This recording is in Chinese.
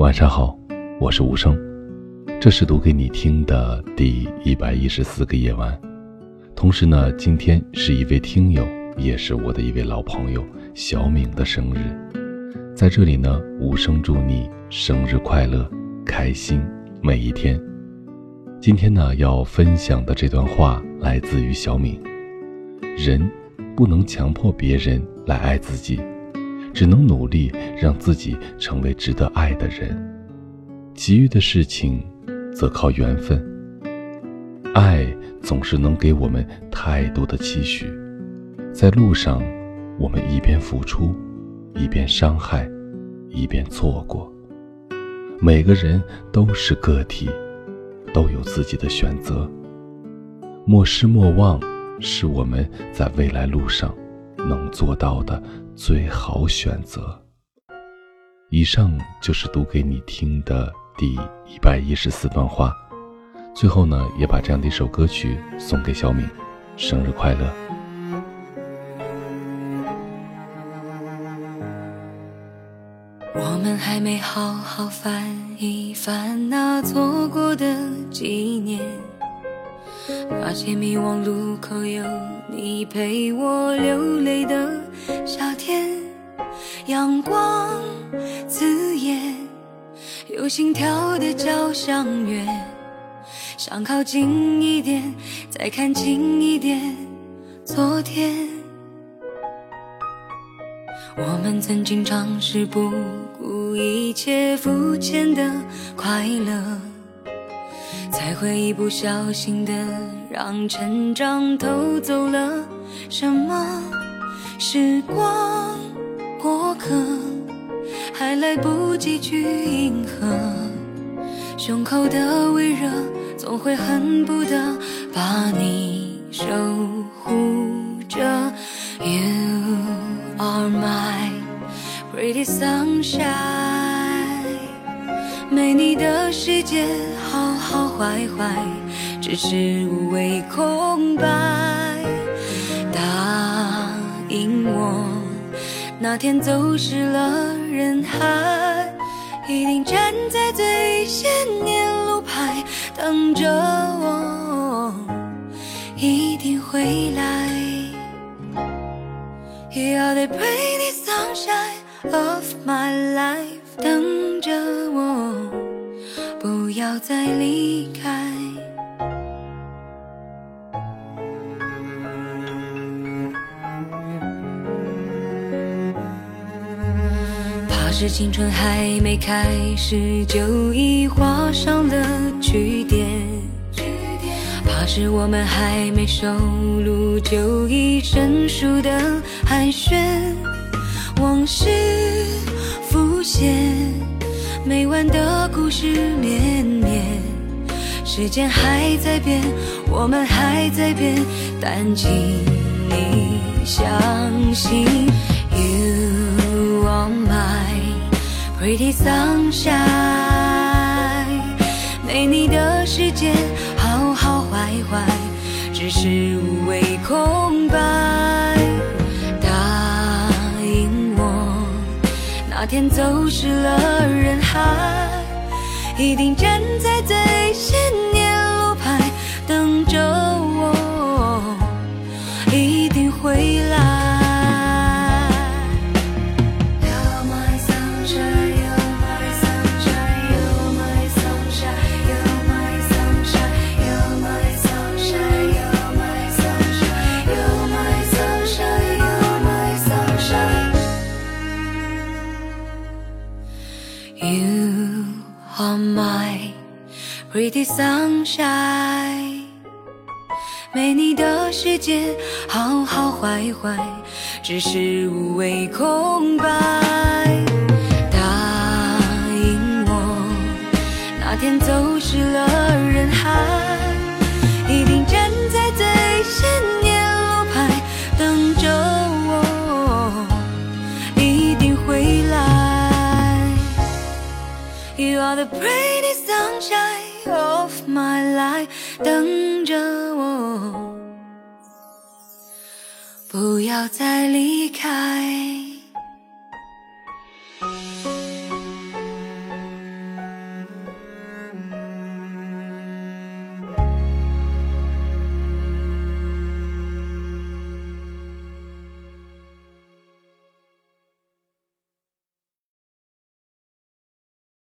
晚上好，我是无声，这是读给你听的第一百一十四个夜晚。同时呢，今天是一位听友，也是我的一位老朋友小敏的生日，在这里呢，无声祝你生日快乐，开心每一天。今天呢，要分享的这段话来自于小敏：人不能强迫别人来爱自己。只能努力让自己成为值得爱的人，其余的事情则靠缘分。爱总是能给我们太多的期许，在路上，我们一边付出，一边伤害，一边错过。每个人都是个体，都有自己的选择。莫失莫忘，是我们在未来路上能做到的。最好选择。以上就是读给你听的第一百一十四段话。最后呢，也把这样的一首歌曲送给小敏，生日快乐。我们还没好好翻一翻那错过的几年，那些迷惘路口有你陪我流泪的。阳光刺眼，有心跳的交响乐。想靠近一点，再看清一点昨天。我们曾经尝试不顾一切肤浅的快乐，才会一不小心的让成长偷走了什么。时光过客，还来不及去迎合，胸口的微热总会恨不得把你守护着。You are my pretty sunshine，没你的世界好好坏坏只是无谓空白。答应我，那天走失了人海，一定站在最前面路牌等着我，一定会来。You are the pretty sunshine of my life，等着我，不要再离开。是青春还没开始就已画上了句点，怕是我们还没收录就已生疏的寒暄，往事浮现，没完的故事绵绵，时间还在变，我们还在变，但请你相信。Pretty sunshine，没你的世界，好好坏坏，只是无谓空白。答应我，那天走失了人海，一定站在最 on my Pretty sunshine，没你的世界，好好坏坏，只是无谓空白。答应我，那天走失了 the pretty sunshine。Of my life，等着我，不要再离开。